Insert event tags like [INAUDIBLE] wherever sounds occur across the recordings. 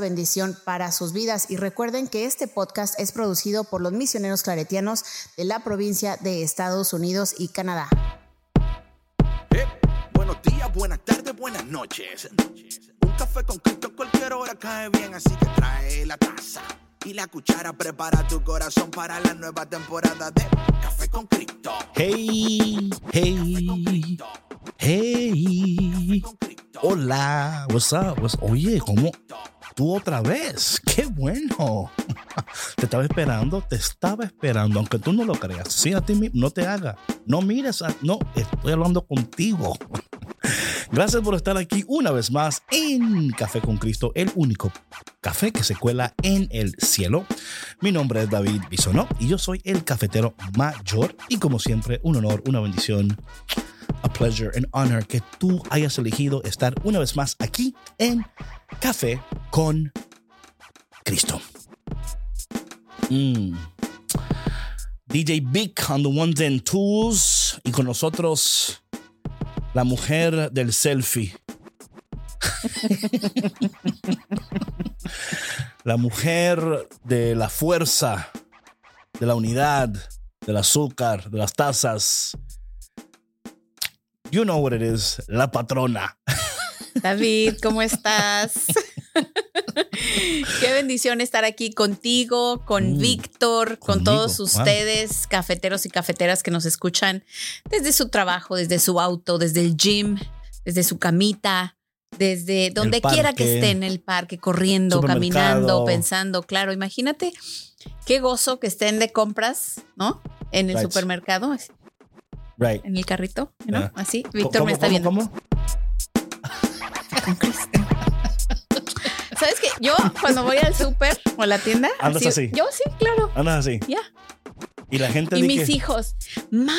bendición para sus vidas. Y recuerden que este podcast es producido por los misioneros claretianos de la provincia de Estados Unidos y Canadá. Eh, buenos días, buenas tardes, buenas noches. Un café con Cristo cualquier hora cae bien, así que trae la taza y la cuchara. Prepara tu corazón para la nueva temporada de Café con Cristo. Hey, hey, hey. Hola, what's up? What's- Oye, ¿cómo? Tú otra vez. [LAUGHS] Qué bueno. [LAUGHS] Te estaba esperando, te estaba esperando, aunque tú no lo creas. Sí, a ti mismo, no te haga. No mires, a- no, estoy hablando contigo. [LAUGHS] Gracias por estar aquí una vez más en Café con Cristo, el único café que se cuela en el cielo. Mi nombre es David Bisonó y yo soy el cafetero mayor y como siempre un honor, una bendición, a pleasure, an honor que tú hayas elegido estar una vez más aquí en Café con Cristo. Mm. DJ Big on the ones and twos y con nosotros la mujer del selfie. la mujer de la fuerza, de la unidad, del azúcar, de las tazas. You know what it is, la patrona. David, ¿cómo estás? [LAUGHS] [LAUGHS] Qué bendición estar aquí contigo, con Mm, Víctor, con conmigo, todos wow. ustedes, cafeteros y cafeteras que nos escuchan desde su trabajo, desde su auto, desde el gym, desde su camita, desde donde quiera que esté en el parque, corriendo, caminando, pensando. Claro, imagínate qué gozo que estén de compras, ¿no? En el Right. supermercado, Right. en el carrito, ¿no? Ah. Así. Víctor ¿Cómo, me está cómo, viendo. cómo? con Cristo. ¿Sabes qué? Yo cuando voy al súper o a la tienda, Andas así. Yo sí, claro. Andas así. Ya. Y la gente Y mis hijos, ma,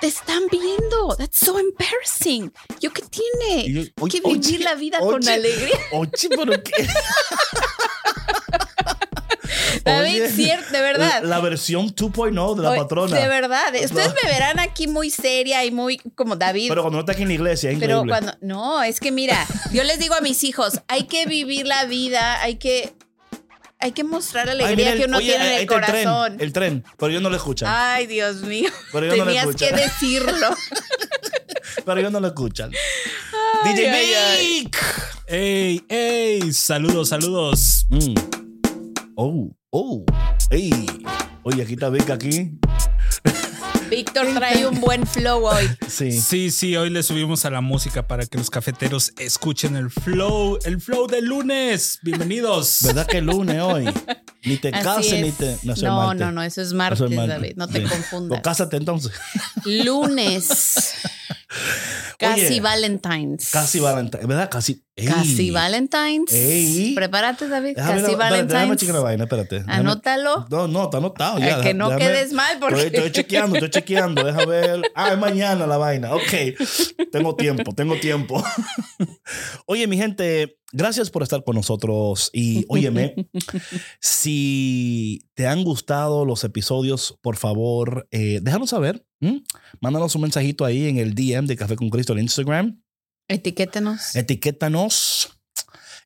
te están viendo. That's so embarrassing. ¿Yo qué tiene? Yo, Hay que oye, vivir la vida con alegría. Oye, pero qué. [LAUGHS] David, cierto, de verdad. La, la versión 2.0 de la Oye, patrona. De verdad. Ustedes me verán aquí muy seria y muy como David. Pero cuando no está aquí en la iglesia, es Pero increíble. cuando, no, es que mira, yo les digo a mis hijos, hay que vivir la vida, hay que, hay que mostrar Ay, alegría que uno oye, tiene en el corazón. El tren, el tren, pero yo no lo escuchan. Ay, Dios mío. Pero yo no lo Tenías escucho. que decirlo. [LAUGHS] Pero yo no lo escuchan. Ay, DJ. Vic. ¡Ey, ey! Saludos, saludos. Mm. Oh, oh. Ey. Oye, aquí está Vic aquí. Víctor trae un buen flow hoy. [LAUGHS] Sí. Sí, sí, hoy le subimos a la música para que los cafeteros escuchen el flow, el flow del lunes. Bienvenidos. [LAUGHS] ¿Verdad que es lunes hoy? Ni te Así cases es. ni te. No, martes. no, no, eso es Eso martes, es martes. David. No te Sí. confundas. Pues cásate entonces. Lunes. [LAUGHS] Casi Oye, Valentine's. Casi Valentine. ¿Verdad? Casi. Ey. Casi Valentine's. Ey. Prepárate, David. Déjame, Casi espérate, déjame Valentine's. chequear la vaina, espérate. Déjame- Anótalo. No, no, está anotado ya. Que no déjame- quedes mal, porque- Estoy, estoy chequeando, estoy chequeando. Deja ver. Ah, es mañana la vaina. Ok. Tengo tiempo, tengo tiempo. [LAUGHS] Oye, mi gente, gracias por estar con nosotros. Y óyeme, si te han gustado los episodios, por favor, eh, déjanos saber. ¿m? Mándanos un mensajito ahí en el DM de Café con Cristo en Instagram. Etiquétenos. Etiquétanos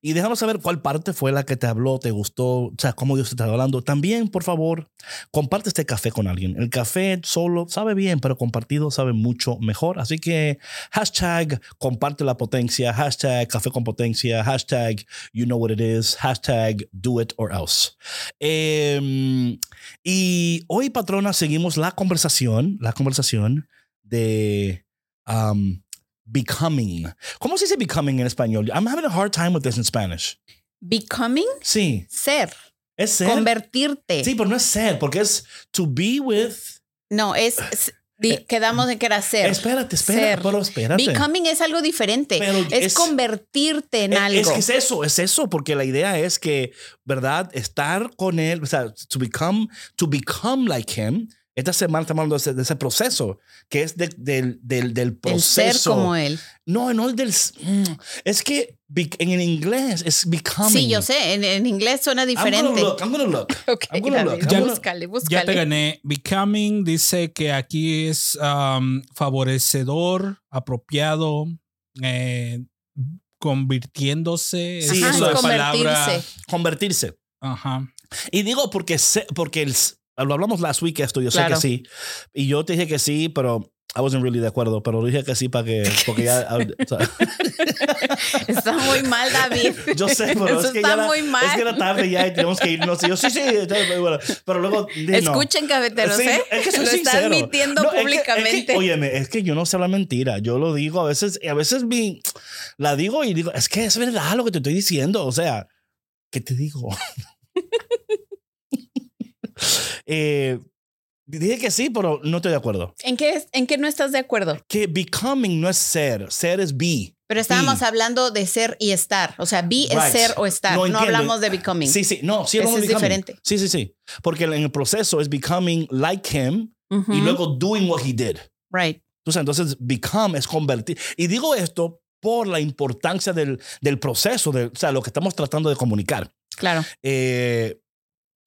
y déjanos saber cuál parte fue la que te habló, te gustó, o sea, cómo Dios te está hablando. También, por favor, comparte este café con alguien. El café solo sabe bien, pero compartido sabe mucho mejor. Así que hashtag comparte la potencia, hashtag café con potencia, hashtag you know what it is, hashtag do it or else. Em, y hoy, patrona, seguimos la conversación, la conversación de... um, becoming. ¿Cómo se dice becoming en español? I'm having a hard time with this in Spanish. Becoming, Sí, ser. es ser. Convertirte. Sí, pero no es ser, porque es to be with. No, es, es- Di- quedamos en que era ser. Espérate, espera, Ser. pero espérate. Becoming es algo diferente. Pero es, es- convertirte en Eh, algo. Es que es eso, es eso, porque la idea es que, ¿verdad? Estar con él, o sea, to become, to become like him. Esta semana estamos hablando de ese, de ese proceso, que es de- del, del, del el proceso. ser como él. No, no es del. mm, Es que en inglés es becoming. Sí, yo sé. En, en inglés suena I'm diferente. I'm gonna look. [LAUGHS] Ok, I'm gonna look, Ya búscale. te gané. Becoming dice que aquí es um, favorecedor, apropiado, eh, convirtiéndose. Sí, Ajá, es convertirse. Convertirse. Ajá. Y digo porque, sé- porque el, lo hablamos last week esto, yo Claro. sé que sí. Y yo te dije que sí, pero I wasn't really de acuerdo, pero dije que sí para que, [LAUGHS] porque ya, o sea, [LAUGHS] Está muy mal, David. [LAUGHS] yo sé, pero Eso es que está ya era, muy mal. es que era tarde ya y tenemos que irnos. Y yo sí, sí, está bueno. pero luego dije no. Escuchen, cafeteros, Sí, ¿eh? es que soy Lo está sincero. admitiendo No, es que- públicamente. Es que, óyeme, es que yo no sé hablar mentira. Yo lo digo a veces, a veces mi, la digo y digo, es que es verdad lo que te estoy diciendo. O sea, ¿qué te digo? Eh, dije que sí, pero no estoy de acuerdo. ¿En qué, es- ¿En qué no estás de acuerdo? Que becoming no es ser, ser es be. Pero estábamos Be. hablando de ser y estar. O sea, be es Right. ser o estar. No, No, hablamos de becoming. Sí, sí, no, sí, hablamos de es becoming. diferente. Sí, sí, sí. Porque en el proceso es becoming like him Ujú. y luego doing what he did. Right. Entonces, entonces become es convertir. Y digo esto por la importancia del, del proceso, de, o sea, lo que estamos tratando de comunicar. Claro. Eh,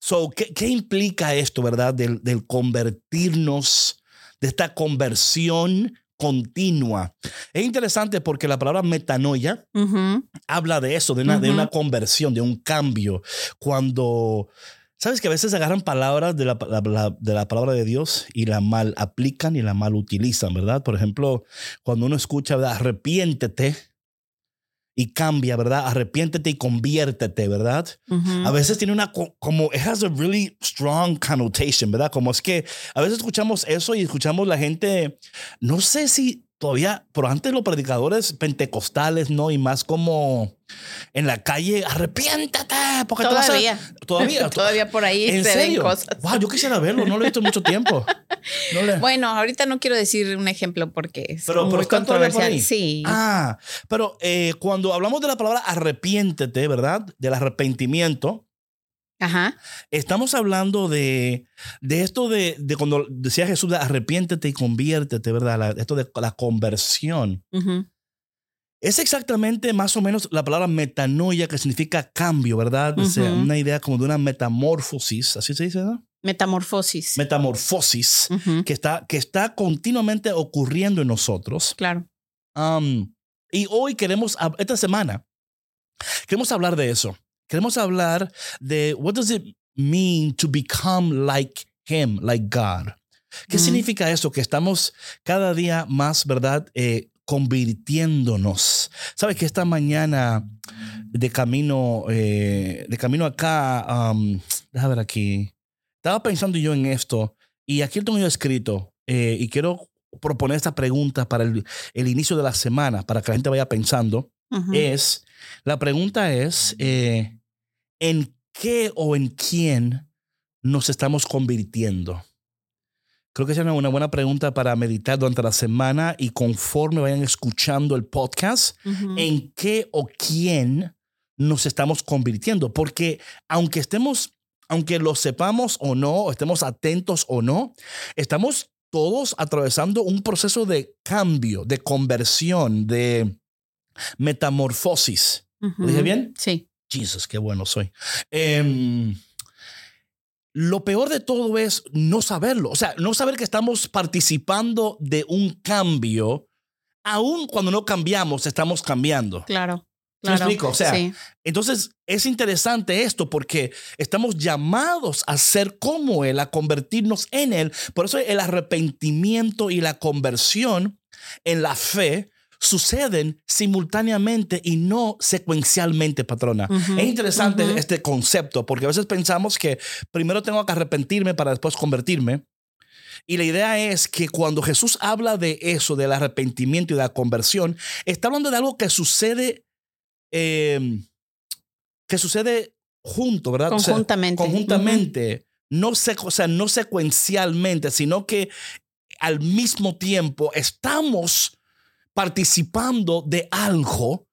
so, ¿qué, qué implica esto, verdad? Del, del convertirnos, de esta conversión continua. Es interesante porque la palabra metanoia habla de eso, de una, de Ujú. una conversión, de un cambio. Cuando, sabes que a veces agarran palabras de la, la- la- de la palabra de Dios y la mal aplican y la mal utilizan, ¿verdad? Por ejemplo, cuando uno escucha, ¿verdad? Arrepiéntete y cambia, ¿verdad? Arrepiéntete y conviértete, ¿verdad? A veces tiene una, co- como, it has a really strong connotation, ¿verdad? Como es que a veces escuchamos eso y escuchamos la gente, no sé si todavía, pero antes los predicadores pentecostales, ¿no? Y más como en la calle, arrepiéntate, porque te vas a-". Todavía. Todavía. [LAUGHS] Todavía por ahí ¿En se ven serio? cosas. Wow, yo quisiera verlo, no lo he visto en mucho tiempo. No le- Bueno, ahorita no quiero decir un ejemplo porque es Pero- pero muy todavía por controversial. Sí. Ah, pero eh, cuando hablamos de la palabra arrepiéntete, ¿verdad? Del arrepentimiento, Ajá. Estamos hablando de, de esto de, de cuando decía Jesús, de arrepiéntete y conviértete, ¿verdad? La- esto de la conversión. Ujú. Es exactamente más o menos la palabra metanoia, que significa cambio, ¿verdad? O sea, una idea como de una metamorfosis, así se dice, ¿no? Metamorfosis. Metamorfosis, Ujú. que está, que está continuamente ocurriendo en nosotros. Claro. Um, y hoy queremos, esta semana, queremos hablar de eso. Queremos hablar de what does it mean to become like him, like God. ¿Qué Ujú. significa eso? Que estamos cada día más, ¿verdad? Eh, convirtiéndonos. ¿Sabes que esta mañana de camino, eh, de camino acá, um, déjame ver aquí, estaba pensando yo en esto y aquí lo tengo yo escrito eh, y quiero proponer esta pregunta para el, el inicio de la semana, para que la gente vaya pensando, Ujú. es, la pregunta es, eh, ¿en qué o en quién nos estamos convirtiendo? Creo que es una buena pregunta para meditar durante la semana y conforme vayan escuchando el podcast, en qué o quién nos estamos convirtiendo. Porque aunque estemos, aunque lo sepamos o no, o estemos atentos o no, estamos todos atravesando un proceso de cambio, de conversión, de metamorfosis. ¿Lo dije bien? Sí. Jesus, qué bueno soy. Em, lo peor de todo es no saberlo. O sea, no saber que estamos participando de un cambio, aun cuando no cambiamos, estamos cambiando. Claro. ¿Sí me Claro. explico? O sea, sí. Entonces, es interesante esto porque estamos llamados a ser como Él, a convertirnos en Él. Por eso el arrepentimiento y la conversión en la fe suceden simultáneamente y no secuencialmente, patrona. Es interesante este concepto porque a veces pensamos que primero tengo que arrepentirme para después convertirme. Y la idea es que cuando Jesús habla de eso, del arrepentimiento y de la conversión, está hablando de algo que sucede, eh, que sucede junto, ¿verdad? O sea, Conjuntamente. conjuntamente, no, se, o sea, no secuencialmente, sino que al mismo tiempo estamos participando de algo.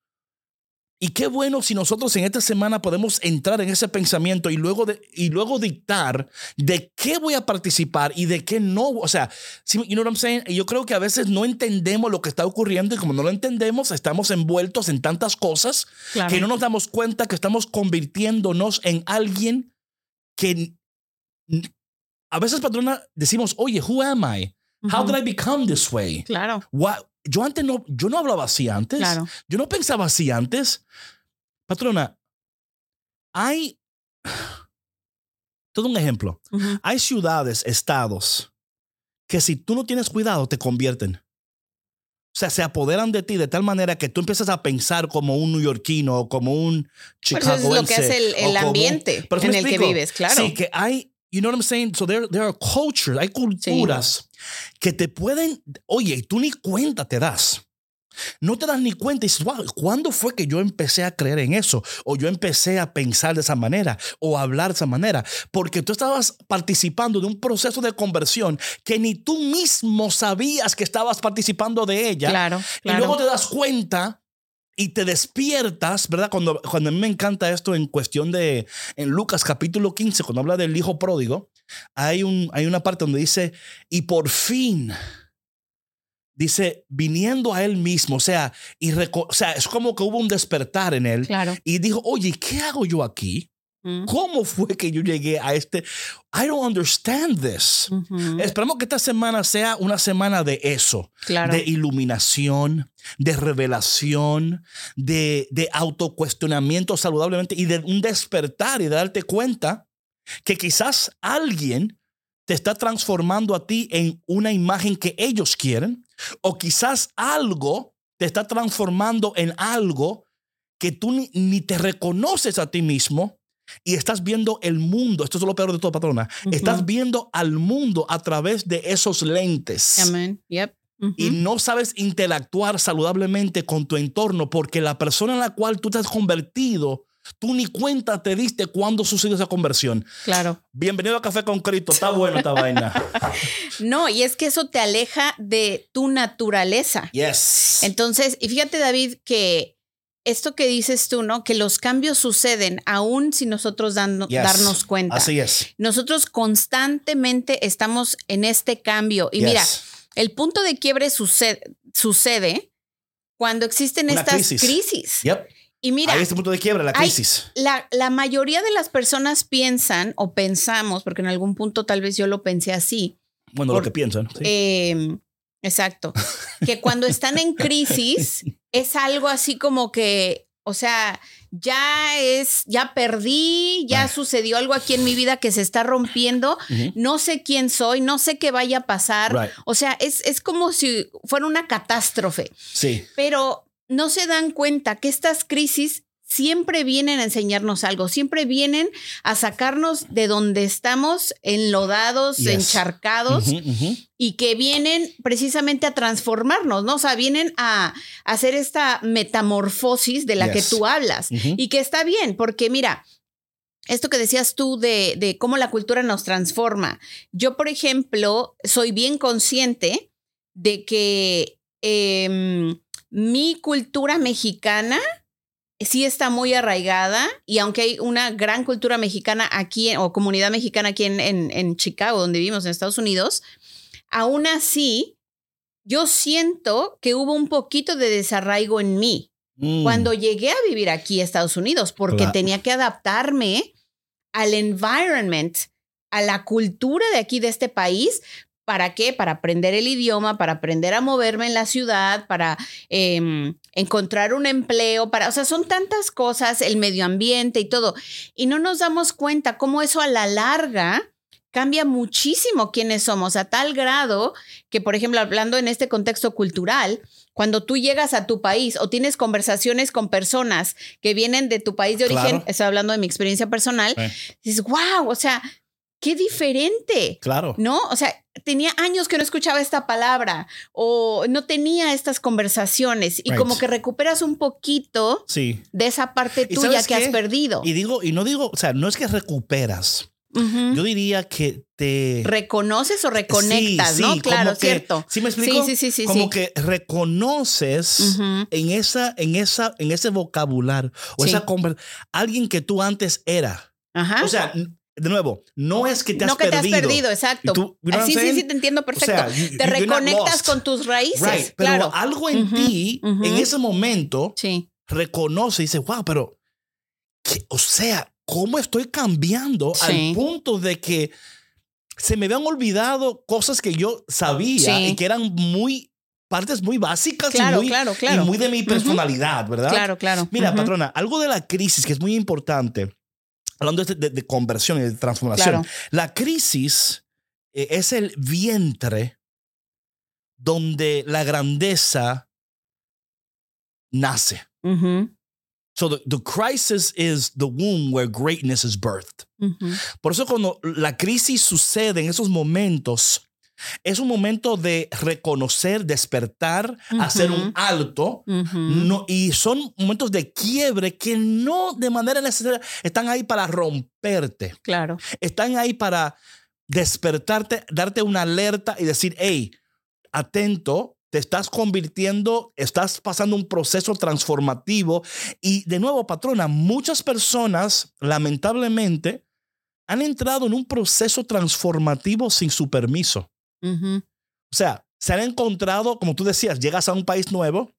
Y qué bueno si nosotros en esta semana podemos entrar en ese pensamiento y luego, de, y luego dictar de qué voy a participar y de qué no. O sea, you know what I'm saying? Yo creo que a veces no entendemos lo que está ocurriendo y como no lo entendemos, estamos envueltos en tantas cosas Claro. que no nos damos cuenta que estamos convirtiéndonos en alguien que a veces, patrona, decimos, oye, who am I? How Ujú. did I become this way? Claro, What? Yo antes no, yo no hablaba así antes. claro. Yo no pensaba así antes. Patrona, hay todo un ejemplo. Ujú. Hay ciudades, estados que si tú no tienes cuidado te convierten. O sea, se apoderan de ti de tal manera que tú empiezas a pensar como un neoyorquino o como un Pues eso es lo que chicagoense. hace el, el ambiente Pero en el que explico. vives, claro. Sí, que hay, you know what I'm saying? So there, there are cultures, hay culturas que te pueden, oye, tú ni cuenta te das. No te das ni cuenta y dices, wow, ¿cuándo fue que yo empecé a creer en eso? O yo empecé a pensar de esa manera o a hablar de esa manera. Porque tú estabas participando de un proceso de conversión que ni tú mismo sabías que estabas participando de ella. Claro, Y claro. luego te das cuenta y te despiertas, ¿verdad? Cuando, cuando a mí me encanta esto en cuestión de, en Lucas capítulo 15, cuando habla del hijo pródigo, hay, un, hay una parte donde dice, y por fin, dice, viniendo a él mismo, o sea, y o sea, es como que hubo un despertar en él Claro. y dijo, oye, ¿qué hago yo aquí? ¿Cómo fue que yo llegué a este? I don't understand this. Ujú. Esperamos que esta semana sea una semana de eso Claro. de iluminación, de revelación, de, de autocuestionamiento saludablemente y de un despertar y de darte cuenta que quizás alguien te está transformando a ti en una imagen que ellos quieren o quizás algo te está transformando en algo que tú ni, ni te reconoces a ti mismo y estás viendo el mundo, esto es lo peor de todo, patrona, estás viendo al mundo a través de esos lentes Amén. Yep. Y no sabes interactuar saludablemente con tu entorno porque la persona en la cual tú te has convertido, tú ni cuenta te diste cuándo sucedió esa conversión. Claro. Bienvenido a Café con Cristo, está buena esta vaina. [LAUGHS] No, y es que eso te aleja de tu naturaleza. Yes. Entonces, y fíjate, David, que esto que dices tú, ¿no? Que los cambios suceden aún sin nosotros darnos cuenta. Así es. Nosotros constantemente estamos en este cambio. Y mira, el punto de quiebre sucede, sucede cuando existen Una estas crisis. crisis. Yep. Y mira, Ahí este punto de quiebra, la hay- crisis. la, la mayoría de las personas piensan o pensamos, porque en algún punto tal vez yo lo pensé así, Bueno, por- lo que piensan. sí. eh, exacto, [LAUGHS] que cuando están en crisis es algo así como que, o sea, ya es, ya perdí, ya sucedió algo aquí en mi vida que se está rompiendo, no sé quién soy, no sé qué vaya a pasar, Right. o sea, es, es como si fuera una catástrofe, Sí. pero no se dan cuenta que estas crisis siempre vienen a enseñarnos algo, siempre vienen a sacarnos de donde estamos enlodados, Yes. encharcados y que vienen precisamente a transformarnos, ¿no? O sea, vienen a, hacer esta metamorfosis de la Yes. que tú hablas y que está bien, porque mira, esto que decías tú de, de cómo la cultura nos transforma. Yo, por ejemplo, soy bien consciente de que em, mi cultura mexicana sí está muy arraigada y aunque hay una gran cultura mexicana aquí o comunidad mexicana aquí en, en- en Chicago, donde vivimos en Estados Unidos, aún así yo siento que hubo un poquito de desarraigo en mí Mm. cuando llegué a vivir aquí a Estados Unidos, porque Claro. tenía que adaptarme al environment, a la cultura de aquí, de este país. ¿Para qué? Para aprender el idioma, para aprender a moverme en la ciudad, para em, encontrar un empleo, para, o sea, son tantas cosas, el medio ambiente y todo. Y no nos damos cuenta cómo eso a la larga cambia muchísimo quiénes somos, a tal grado que, por ejemplo, hablando en este contexto cultural, cuando tú llegas a tu país o tienes conversaciones con personas que vienen de tu país de origen, Claro. estoy hablando de mi experiencia personal, dices, wow, o sea, qué diferente. claro. ¿No? O sea, tenía años que no escuchaba esta palabra o no tenía estas conversaciones y Right. como que recuperas un poquito Sí. de esa parte ¿Y tuya que has perdido. Y digo, y no digo, o sea, no es que recuperas. Yo diría que te... Reconoces o reconectas, Sí, ¿no? claro, que- cierto. ¿Sí me explico? Sí, sí, sí, sí. como que reconoces en esa, en esa, en ese vocabulario o esa alguien que tú antes era. Ajá. O sea, de nuevo, no es que te has no que te perdido. has perdido, exacto. Tú- you know what sí, sí, sí, te entiendo perfecto. sea, you- te reconectas con tus raíces. Right, pero claro. algo en ti, en ese momento, Sí, reconoce y dice, wow, pero, ¿qué? o sea, ¿cómo estoy cambiando Sí. al punto de que se me habían olvidado cosas que yo sabía y que eran muy partes muy básicas claro, y, muy, claro, claro. y muy de mi personalidad, ¿verdad? Claro, claro. Mira, patrona, algo de la crisis que es muy importante, hablando de, de- de conversión y de transformación, Claro. la crisis eh, es el vientre donde la grandeza nace. So the, the crisis is the womb where greatness is birthed. Por eso cuando la crisis sucede en esos momentos, es un momento de reconocer, despertar, hacer un alto. Ujú. No, y son momentos de quiebre que no de manera necesaria están ahí para romperte. Claro. Están ahí para despertarte, darte una alerta y decir, hey, atento, te estás convirtiendo, estás pasando un proceso transformativo. Y de nuevo, patrona, muchas personas, lamentablemente, han entrado en un proceso transformativo sin su permiso. O sea, se han encontrado, como tú decías, llegas a un país nuevo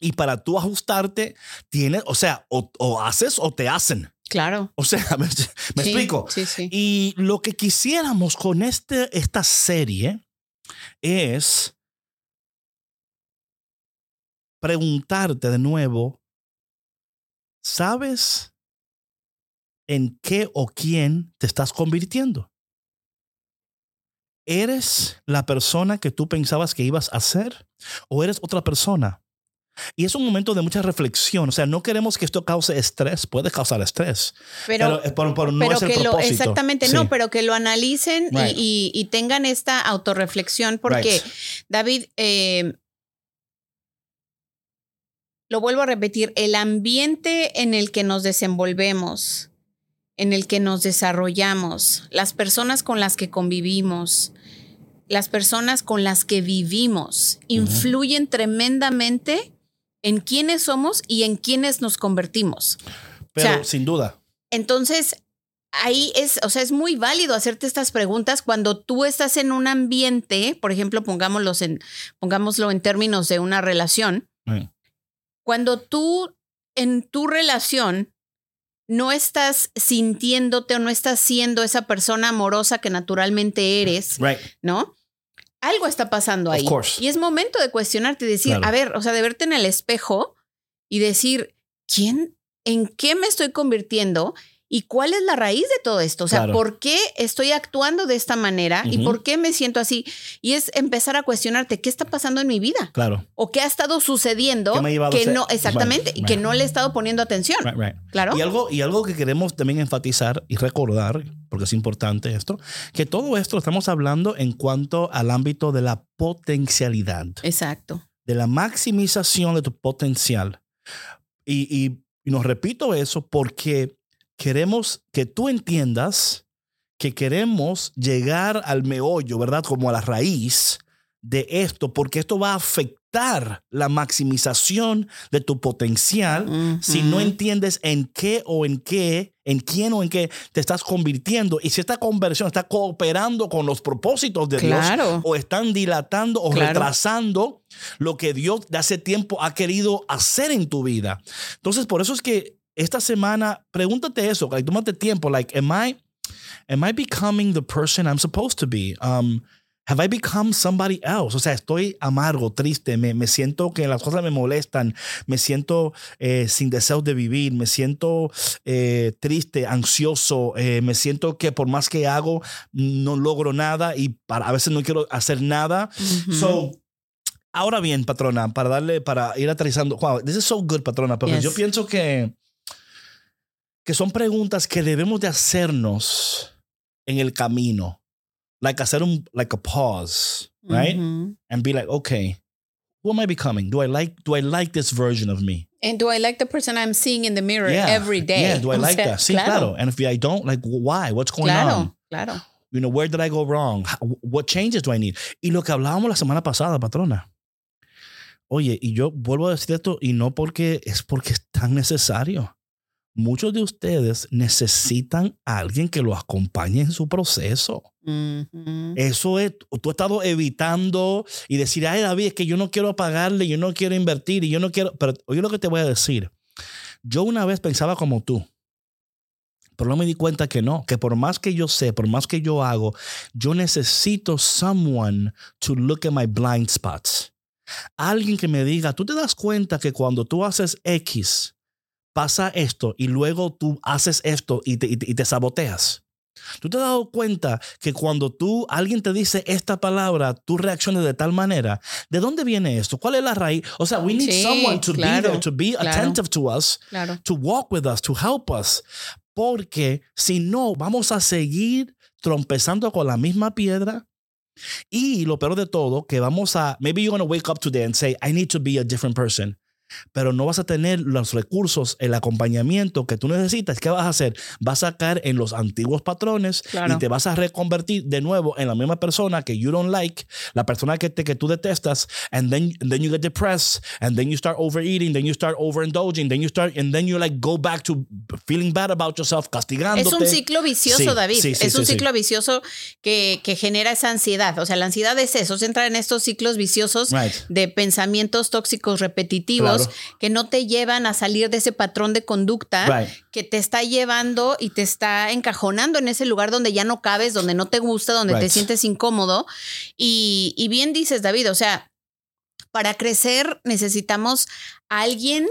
y para tú ajustarte, tienes, o sea, o, o haces o te hacen. Claro. O sea, [LAUGHS] me, me Sí, explico. Sí, sí. Y lo que quisiéramos con este, esta serie es preguntarte de nuevo, ¿sabes en qué o quién te estás convirtiendo? ¿Eres la persona que tú pensabas que ibas a ser o eres otra persona? Y es un momento de mucha reflexión. O sea, no queremos que esto cause estrés. Puede causar estrés. Pero, Pero, eh, pero- pero no es el que lo, propósito. exactamente, Sí. no, pero que lo analicen y- Right. y, y tengan esta autorreflexión, porque, Right. David, eh, lo vuelvo a repetir, el ambiente en el que nos desenvolvemos, en el que nos desarrollamos, las personas con las que convivimos, las personas con las que vivimos, influyen tremendamente en quiénes somos y en quiénes nos convertimos. Pero sea, sin duda. Entonces, ahí es, o sea, es muy válido hacerte estas preguntas cuando tú estás en un ambiente, por ejemplo, pongámoslos en, pongámoslo en términos de una relación, Mm. cuando tú en tu relación no estás sintiéndote o no estás siendo esa persona amorosa que naturalmente eres, Right. ¿no? Algo está pasando ahí. Y es momento de cuestionarte y decir, Claro. a ver, o sea, de verte en el espejo y decir, ¿quién, en qué me estoy convirtiendo? ¿Y cuál es la raíz de todo esto? O sea, Claro. ¿por qué estoy actuando de esta manera y Ujú. por qué me siento así? Y es empezar a cuestionarte, ¿qué está pasando en mi vida? Claro. ¿O qué ha estado sucediendo ¿Qué me ha llevado a que no, exactamente, Right, y que right. no le he estado poniendo atención? Right, right. Claro. Y algo, y algo que queremos también enfatizar y recordar, porque es importante esto, que todo esto lo estamos hablando en cuanto al ámbito de la potencialidad, Exacto. de la maximización de tu potencial. Y, y, y nos repito eso porque queremos que tú entiendas que queremos llegar al meollo, ¿verdad? Como a la raíz de esto, porque esto va a afectar la maximización de tu potencial si no entiendes en qué o en qué, en quién o en qué te estás convirtiendo y si esta conversión está cooperando con los propósitos de Claro. Dios o están dilatando o Claro. retrasando lo que Dios de hace tiempo ha querido hacer en tu vida. Entonces, por eso es que esta semana pregúntate eso, like, tómate tiempo, like, am I am I becoming the person I'm supposed to be? Um, Have I become somebody else? O sea, estoy amargo, triste, me, me siento que las cosas me molestan, me siento eh, sin deseo de vivir, me siento eh, triste, ansioso, eh, me siento que por más que hago, no logro nada y para, a veces no quiero hacer nada. So, ahora bien, patrona, para darle, para ir aterrizando, wow, this is so good, patrona, porque Yes. yo pienso que, que son preguntas que debemos de hacernos en el camino. Like hacer un, like a pause, right? And be like, okay, Who am I becoming? Do I like do I like this version of me? And do I like the person I'm seeing in the mirror Yeah. every day? Yeah, do I O like sea, that? Sí, claro. And if I don't, like why? What's going Claro, on? claro. You know, where did I go wrong? What changes do I need? Y lo que hablábamos la semana pasada, patrona. Oye, y yo vuelvo a decir esto y no porque es porque es tan necesario. Muchos de ustedes necesitan a alguien que los acompañe en su proceso. Ujú. Eso es, tú has estado evitando y decir, ay David, es que yo no quiero pagarle, yo no quiero invertir y yo no quiero, pero oye lo que te voy a decir. Yo una vez pensaba como tú, pero no me di cuenta que no, que por más que yo sé, por más que yo hago, yo necesito someone to look at my blind spots. Alguien que me diga, tú te das cuenta que cuando tú haces X, pasa esto y luego tú haces esto y te, y te- y te saboteas. ¿Tú te has dado cuenta que cuando tú, alguien te dice esta palabra, tú reaccionas de tal manera? ¿De dónde viene esto? ¿Cuál es la raíz? O sea, we need Sí, someone to claro, be there, to be claro. attentive to us, Claro. to walk with us, to help us. Porque si no, vamos a seguir trompezando con la misma piedra. Y lo peor de todo, que vamos a, maybe you're going to wake up today and say, I need to be a different person. Pero no vas a tener los recursos, el acompañamiento que tú necesitas. ¿Qué vas a hacer? Vas a caer en los antiguos patrones Claro. y te vas a reconvertir de nuevo en la misma persona que you don't like, la persona que, te, que tú detestas, and then, then you get depressed, and then you start overeating, then you start overindulging, then you start, and then you like go back to feeling bad about yourself, castigándote. Es un ciclo vicioso, Sí, David. sí, sí, es un ciclo vicioso que, que genera esa ansiedad. O sea, la ansiedad es eso, es entrar en estos ciclos viciosos Right. de pensamientos tóxicos repetitivos Claro. Que no te llevan a salir de ese patrón de conducta Right. que te está llevando y te está encajonando en ese lugar donde ya no cabes, donde no te gusta, donde te sientes incómodo. Y, y bien dices, David, o sea, para crecer necesitamos a alguien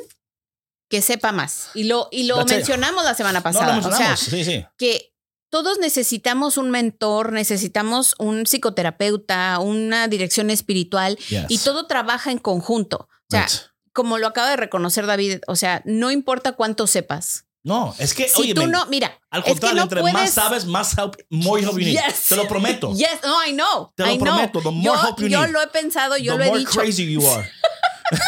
que sepa más. Y lo, y lo That's it. mencionamos la semana No, pasada. lo o sea, mencionamos. sí, sí. que todos necesitamos un mentor, necesitamos un psicoterapeuta, una dirección espiritual Yes. y todo trabaja en conjunto. O sea, Right. Como lo acaba de reconocer David, o sea, no importa cuánto sepas. No, es que, Si oye, tú no, mira, al es que contrario, no entre puedes, más sabes, más help, more help you need. Yes. Te lo prometo. Yes, no, I know. Te lo I know. prometo, the more yo, help you yo need. lo he pensado, yo The lo he more dicho. crazy you are. [LAUGHS]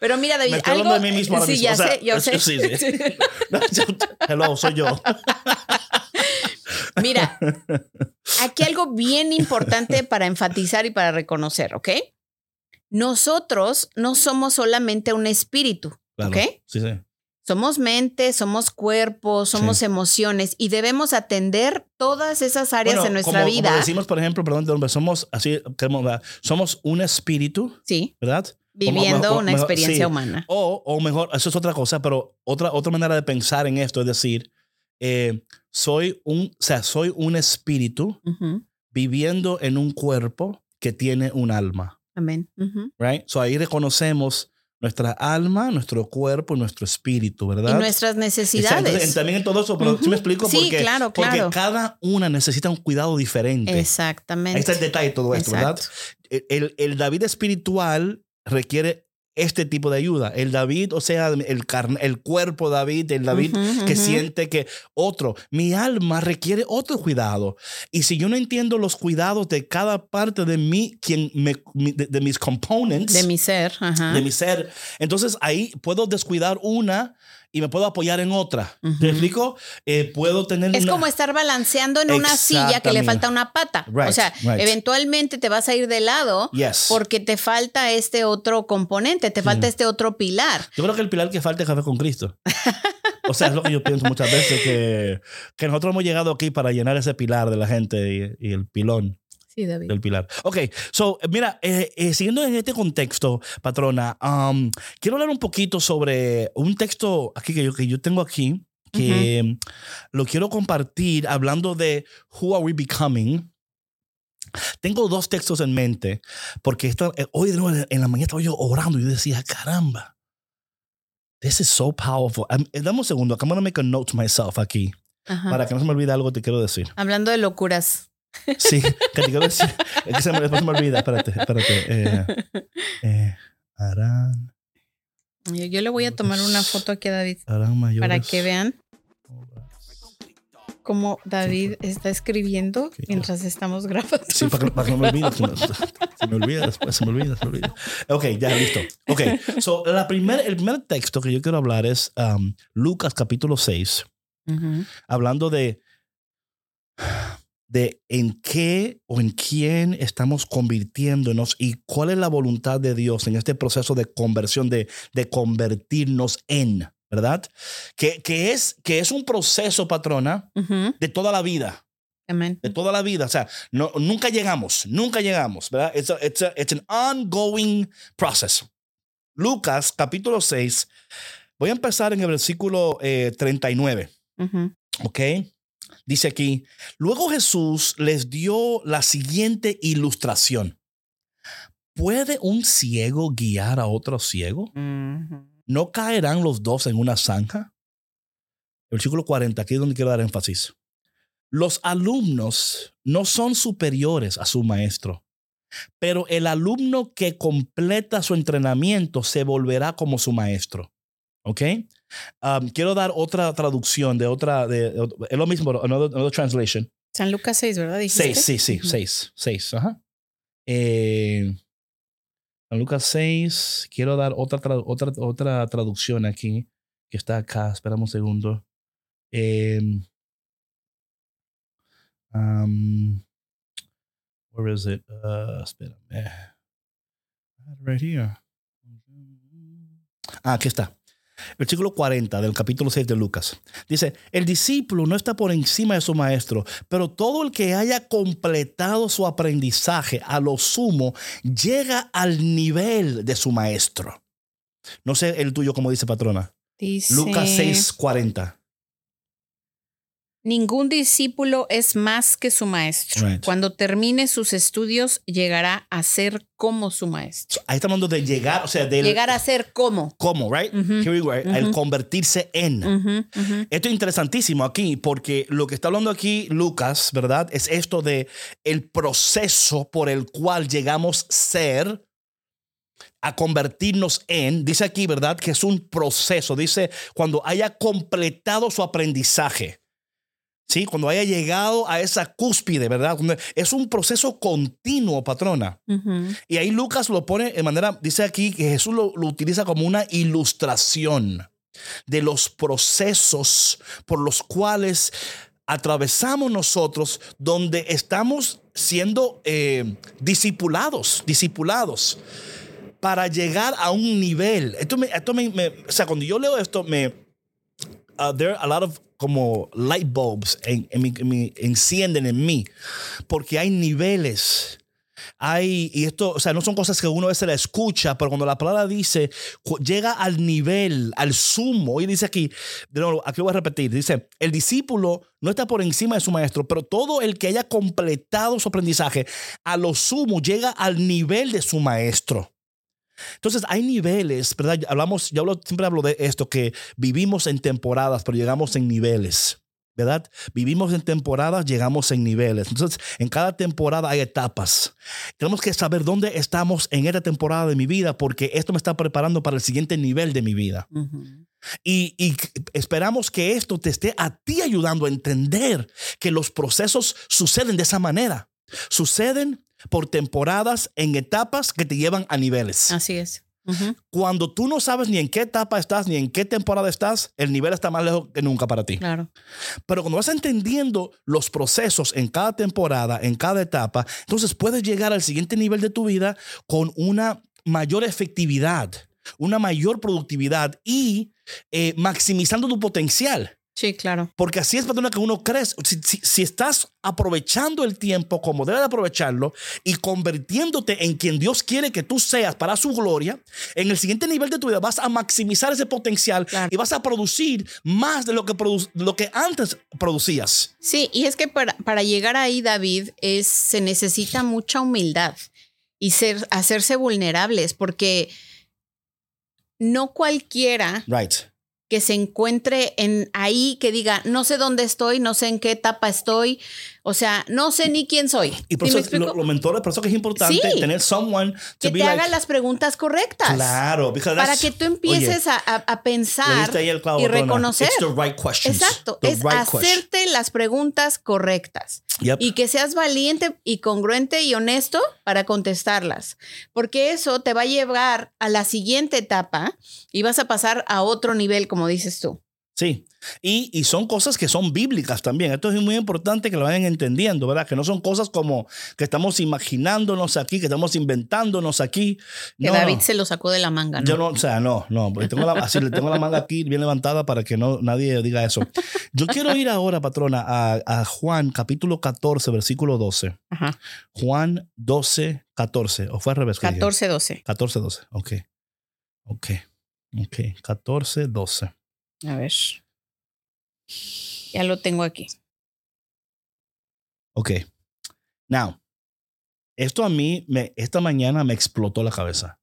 Pero mira, David, Me estoy algo. hablando de mí mismo ahora sí, mismo, ya o sea, sé, yo sé. sí, sí. [LAUGHS] Hello, soy yo. Mira, aquí algo bien importante para enfatizar y para reconocer, ¿ok? Nosotros no somos solamente un espíritu, Claro. ¿ok? Sí, sí. Somos mente, somos cuerpo, somos Sí. emociones y debemos atender todas esas áreas Bueno, de nuestra como, vida. Como decimos, por ejemplo, perdón, somos así, somos un espíritu, sí, ¿verdad? viviendo una experiencia humana. O, o mejor, eso es otra cosa, pero otra, otra manera de pensar en esto es decir, eh, soy un, o sea, soy un espíritu viviendo en un cuerpo que tiene un alma, Amén. Right? So ahí reconocemos nuestra alma, nuestro cuerpo, nuestro espíritu, Y ¿verdad? nuestras Exacto. necesidades. En- También en todo eso, pero Ujú. sí me explico Sí, porque, claro, porque claro. cada una necesita un cuidado diferente. Exactamente. Ahí está el detalle de todo esto, ¿verdad? Exacto. El- el David espiritual requiere este tipo de ayuda. El David, o sea, el, carne, el cuerpo David, el David que siente que otro, mi alma requiere otro cuidado. Y si yo no entiendo los cuidados de cada parte de mí, quien me, de, de mis components, De mi ser. De mi ser, entonces ahí puedo descuidar una y me puedo apoyar en otra. Ujú. ¿Te explico? Eh, puedo tener Es una- como estar balanceando en una silla que le falta una pata. o Right, sea, right. eventualmente te vas a ir de lado Yes. porque te falta este otro componente, te falta este otro pilar. Yo creo que el pilar que falta es café con Cristo. [LAUGHS] O sea, es lo que yo pienso muchas veces, que, que nosotros hemos llegado aquí para llenar ese pilar de la gente y, y el pilón Sí, David. del pilar. Ok, so, mira, eh, eh, siguiendo en este contexto, patrona, um, quiero hablar un poquito sobre un texto aquí que yo, que yo tengo aquí, que lo quiero compartir hablando de Who Are We Becoming. Tengo dos textos en mente, porque esta, eh, hoy en la mañana estaba yo orando y yo decía, caramba, this is so powerful. Um, eh, dame un segundo, I'm going to make a note to myself aquí, para que no se me olvide algo que te quiero decir. Hablando de locuras. Sí, que te quiero decir. Es que se me, después se me olvida. Espérate, espérate. Eh, eh, harán, Yo yo le voy a tomar una foto aquí a David para que vean. cómo David está escribiendo mientras estamos grabando. Sí, para que, para que no me olvide. [LAUGHS] Se me, olvida después, se me olvida, se me olvida. Ok, ya listo. Ok, so la primer, el primer texto que yo quiero hablar es um, Lucas capítulo 6, Ujú. hablando de, de en qué o en quién estamos convirtiéndonos y cuál es la voluntad de Dios en este proceso de conversión, de, de convertirnos en, ¿verdad? Que, que, es, que es un proceso, patrona, de toda la vida. Amén. de toda la vida. O sea, no, nunca llegamos, nunca llegamos, ¿verdad? It's, a, it's, a- it's an ongoing process. Lucas capítulo 6, voy a empezar en el versículo eh, 39, Ujú. ¿ok? Dice aquí, luego Jesús les dio la siguiente ilustración. ¿Puede un ciego guiar a otro ciego? ¿No caerán los dos en una zanja? El versículo 40, aquí es donde quiero dar énfasis. Los alumnos no son superiores a su maestro, pero el alumno que completa su entrenamiento se volverá como su maestro. ¿Ok? Um, quiero dar otra traducción de otra, de, de- es lo mismo, pero another, another translation. San Lucas 6, ¿verdad? Dijiste? Seis, sí, sí, Ujú. seis, seis, ajá. Eh, San Lucas 6, quiero dar otra, tra- otra, otra traducción aquí, que está acá, espérame un segundo. Eh, um, where is it? Uh, espérame. Right here. Ah, aquí está. Versículo 40 del capítulo 6 de Lucas. Dice, el discípulo no está por encima de su maestro, pero todo el que haya completado su aprendizaje a lo sumo llega al nivel de su maestro. No sé el tuyo como dice patrona. Dice, Lucas 6, 40. Ningún discípulo es más que su maestro. Right. Cuando termine sus estudios, llegará a ser como su maestro. Ahí estamos hablando de llegar, o sea, del Llegar a ser como. cómo, right? Ujú, Here we go, right? El ujú. convertirse en. Ujú, ujú. Esto es interesantísimo aquí porque lo que está hablando aquí Lucas, ¿verdad? Es esto de el proceso por el cual llegamos a ser a convertirnos en, dice aquí, ¿verdad? Que es un proceso, dice cuando haya completado su aprendizaje. Sí, cuando haya llegado a esa cúspide, ¿verdad? Es un proceso continuo, patrona. Ujú. Y ahí Lucas lo pone de manera, dice aquí que Jesús lo, lo utiliza como una ilustración de los procesos por los cuales atravesamos nosotros, donde estamos siendo eh, discipulados, discipulados, para llegar a un nivel. Esto me, esto me, me- o sea, cuando yo leo esto, me, uh, there are a lot of como light bulbs en, en mi- en encienden en mí, porque hay niveles hay, y esto, o sea, no son cosas que uno a veces la escucha, pero cuando la palabra dice, llega al nivel, al sumo, y dice aquí, de nuevo, aquí voy a repetir, dice, el discípulo no está por encima de su maestro, pero todo el que haya completado su aprendizaje, a lo sumo llega al nivel de su maestro. Entonces hay niveles, ¿verdad? Hablamos, yo hablo, siempre hablo de esto, que vivimos en temporadas, pero llegamos en niveles. ¿Verdad? Vivimos en temporadas, llegamos en niveles. Entonces, en cada temporada hay etapas. Tenemos que saber dónde estamos en esta temporada de mi vida porque esto me está preparando para el siguiente nivel de mi vida. Ujú. Y, y esperamos que esto te esté a ti ayudando a entender que los procesos suceden de esa manera. Suceden por temporadas en etapas que te llevan a niveles. Así es. Cuando tú no sabes ni en qué etapa estás, ni en qué temporada estás, el nivel está más lejos que nunca para ti. Claro. Pero cuando vas entendiendo los procesos en cada temporada, en cada etapa, entonces puedes llegar al siguiente nivel de tu vida con una mayor efectividad, una mayor productividad y eh, maximizando tu potencial. Sí, claro. Porque así es, patrona, que uno crece. Si, si- si estás aprovechando el tiempo como debes de aprovecharlo y convirtiéndote en quien Dios quiere que tú seas para su gloria, en el siguiente nivel de tu vida vas a maximizar ese potencial Claro. y vas a producir más de lo que, produ- lo que antes producías. Sí, y es que para, para llegar ahí, David, es, se necesita mucha humildad y ser, hacerse vulnerables, porque no cualquiera Right. Que se encuentre en ahí, que diga, no sé dónde estoy, no sé en qué etapa estoy, O sea, no sé ni quién soy. Y por ¿Sí me eso lo- los mentores, por eso que es importante Sí. tener someone to que be te like, haga las preguntas correctas. Claro, Para que tú empieces a, a- pensar clavo, y reconocer. It's the right questions. Exacto, The es right question. hacerte las preguntas correctas Yep. y que seas valiente y congruente y honesto para contestarlas, porque eso te va a llevar a la siguiente etapa y vas a pasar a otro nivel, como dices tú. Sí, y, y son cosas que son bíblicas también. Esto es muy importante que lo vayan entendiendo, ¿verdad? Que no son cosas como que estamos imaginándonos aquí, que estamos inventándonos aquí. Que No, David no. se lo sacó de la manga. ¿no? Yo no, o sea, no, no. porque Tengo la, así le tengo la manga aquí bien levantada para que no nadie diga eso. Yo quiero ir ahora, patrona, a, a Juan capítulo 14, versículo 12. Ajá. Juan 12, 14. ¿O fue al revés? que dije? 14, 12. 14, 12. Ok. Ok. Ok. 14, 12. A ver. Ya lo tengo aquí. Ok. Now, esto a mí, me, esta mañana me explotó la cabeza.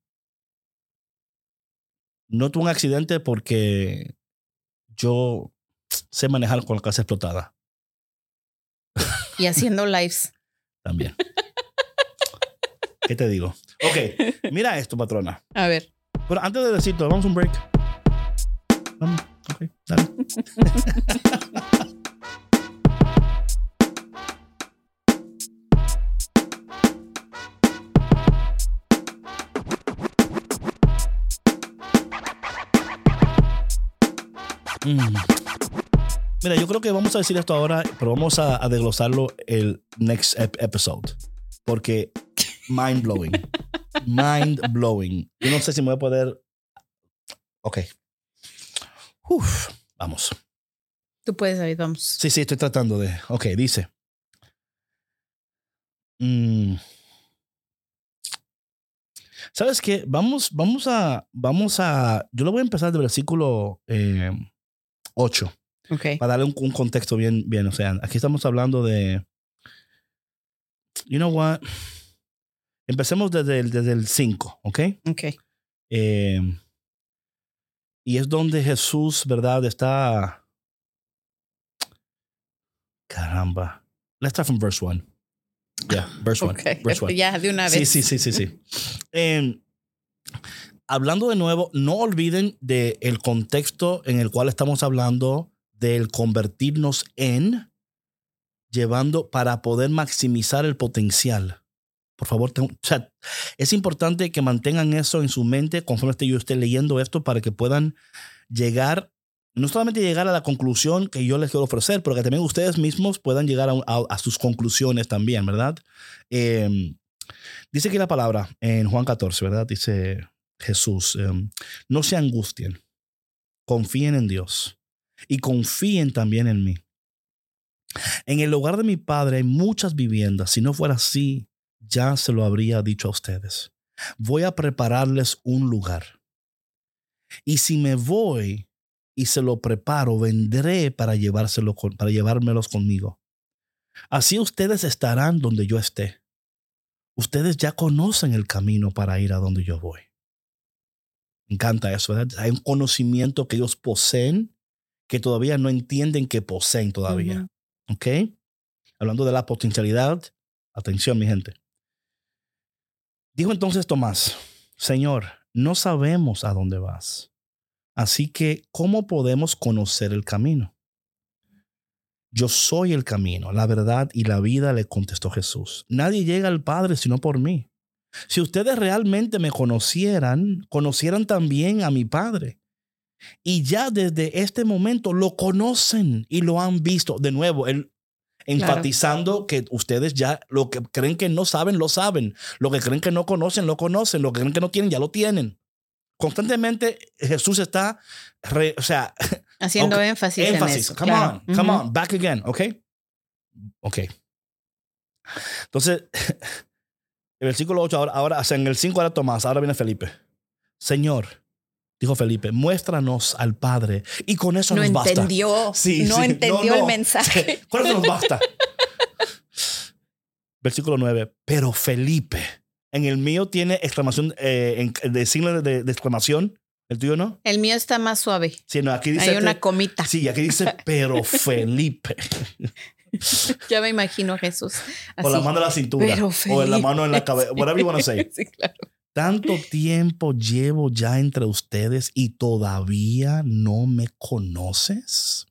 No tuve un accidente porque yo sé manejar con la casa explotada Y haciendo lives. [LAUGHS] también. ¿Qué te digo? Ok, mira esto, patrona. A ver. Pero antes de decirte, vamos a un break. Vamos, ok, dale. Mm. Mira, yo creo que vamos a decir esto ahora, pero vamos a, a desglosarlo el next ep- episode. Porque mind blowing. [LAUGHS] mind blowing. Yo no sé si me voy a poder. Ok. Uf, vamos. Tú puedes, David, vamos. Sí, sí, estoy tratando de. Ok, dice. Mm. ¿Sabes qué? Vamos, vamos a. Vamos a. Yo lo voy a empezar del versículo eh, 8 Ok. para darle un, un contexto bien, bien. O sea, aquí estamos hablando de. You know what? Empecemos desde el, desde el 5, ¿ok? Ok. Eh, y es donde Jesús, ¿verdad? Está. Caramba. Let's start from verse 1. Yeah, verse 1. Ok. Verse 1. [LAUGHS] Ya, de una Sí, vez. sí, sí, sí, sí. Eh, hablando de nuevo, no olviden del el contexto en el cual estamos hablando del convertirnos en, llevando para poder maximizar el potencial. Por favor, ten- es importante que mantengan eso en su mente conforme esté yo esté leyendo esto para que puedan llegar, no solamente llegar a la conclusión que yo les quiero ofrecer, pero que también ustedes mismos puedan llegar a, sus conclusiones también, ¿verdad? Eh, dice aquí la palabra en Juan 14, ¿verdad? Dice Jesús, eh, no se angustien, confíen en Dios y confíen también en mí. En el hogar de mi padre hay muchas viviendas. Si no fuera así, ya se lo habría dicho a ustedes. Voy a prepararles un lugar. Y si me voy y se lo preparo, vendré para, llevárselo con- para llevármelos conmigo. Así ustedes estarán donde yo esté. Ustedes ya conocen el camino para ir a donde yo voy. Me encanta eso, ¿verdad? Hay un conocimiento que ellos poseen que todavía no entienden que poseen todavía. ¿Ok? Hablando de la potencialidad, atención mi gente. Dijo entonces Tomás, Señor, no sabemos a dónde vas. Así que, ¿cómo podemos conocer el camino? Yo soy el camino, la verdad y la vida, le contestó Jesús. Nadie llega al Padre sino por mí. Si ustedes realmente me conocieran, conocieran también a mi Padre. Y ya desde este momento lo conocen y lo han visto. De nuevo, enfatizando que ustedes ya lo que creen que no saben, lo saben. Lo que creen que no conocen, lo conocen. Lo que creen que no tienen, ya lo tienen. Constantemente Jesús está, re- o sea, [LAUGHS] Haciendo énfasis, en énfasis. eso. Come claro. on, come on, back again, ¿ok? Ok. Entonces, [LAUGHS] el versículo 8, ahora, ahora, o sea, en el 5 era Tomás, ahora viene Felipe. Señor, dijo Felipe, muéstranos al Padre y con eso No nos basta. entendió. Sí, no sí. entendió No, el no. mensaje. [LAUGHS] Con eso nos basta. Versículo 9, pero Felipe, en el mío tiene exclamación, eh, en- de signo de, de exclamación, el tuyo no. El mío está más suave. Sí, no, aquí dice. Hay una comita. Sí, aquí dice, [LAUGHS] pero Felipe. ya me imagino a Jesús. Con la mano en la cintura. O en la mano en la cabeza. Whatever you want to say. [LAUGHS] Sí, claro. Tanto [LAUGHS] tiempo llevo ya entre ustedes y todavía no me conoces.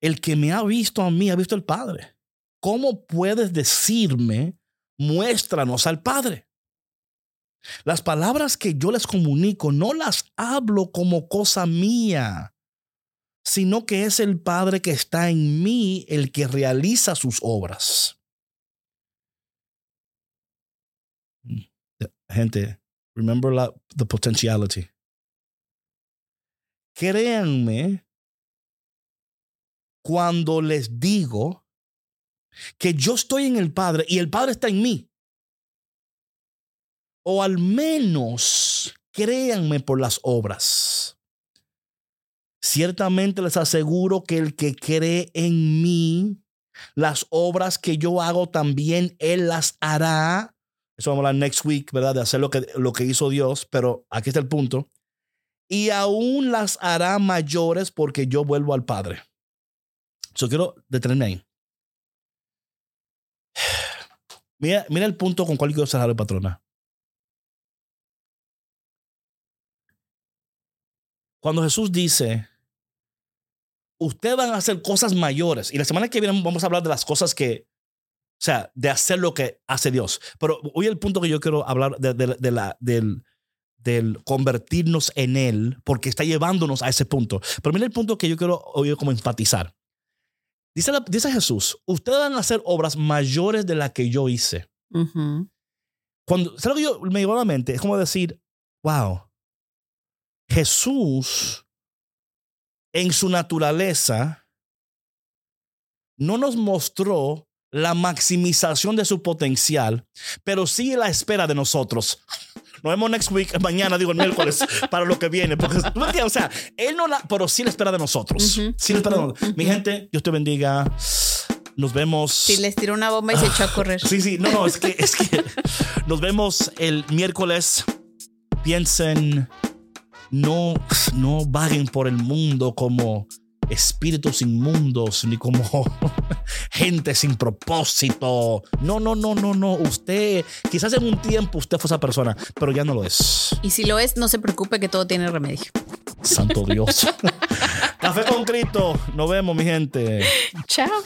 El que me ha visto a mí ha visto al Padre. ¿Cómo puedes decirme, muéstranos al Padre? Las palabras que yo les comunico no las hablo como cosa mía, sino que es el Padre que está en mí el que realiza sus obras. Gente, remember la, the potentiality. Créanme cuando les digo que yo estoy en el Padre y el Padre está en mí. O al menos créanme por las obras. Ciertamente les aseguro que el que cree en mí, las obras que yo hago también Él las hará eso vamos a hablar next week, ¿verdad? De hacer lo que, lo que hizo Dios, pero aquí está el punto. Y aún las hará mayores porque yo vuelvo al Padre. Yo quiero detenerme ahí. [SIGHS] Mira, el punto con cual quiero cerrar el patrona. Cuando Jesús dice, ustedes van a hacer cosas mayores, y la semana que viene vamos a hablar de las cosas que o sea, de hacer lo que hace Dios. Pero hoy el punto que yo quiero hablar de, la, del, del convertirnos en Él, porque está llevándonos a ese punto. Pero mira el punto que yo quiero hoy como enfatizar. Dice, dice Jesús, ustedes van a hacer obras mayores de las que yo hice. Cuando, ¿sabes lo que yo me llevó a la mente? Es como decir, wow, Jesús en su naturaleza no nos mostró la maximización de su potencial, pero sí la espera de nosotros. Nos vemos next week, mañana, digo el miércoles, [LAUGHS] para lo que viene. Porque, o sea, él no la, pero sí la espera de nosotros. sí la espera de nosotros. Mi gente, Dios te bendiga. Nos vemos. Si les tiró una bomba y se echó a correr. Sí, sí, no, no, es que, es que [LAUGHS] nos vemos el miércoles. Piensen, no, no vaguen por el mundo como espíritus inmundos ni como [LAUGHS] gente sin propósito. No, no, no, no, no. Usted, quizás en un tiempo usted fue esa persona, pero ya no lo es. Y si lo es, no se preocupe que todo tiene remedio. Santo Dios. [LAUGHS] Café con Cristo. Nos vemos, mi gente. Chao.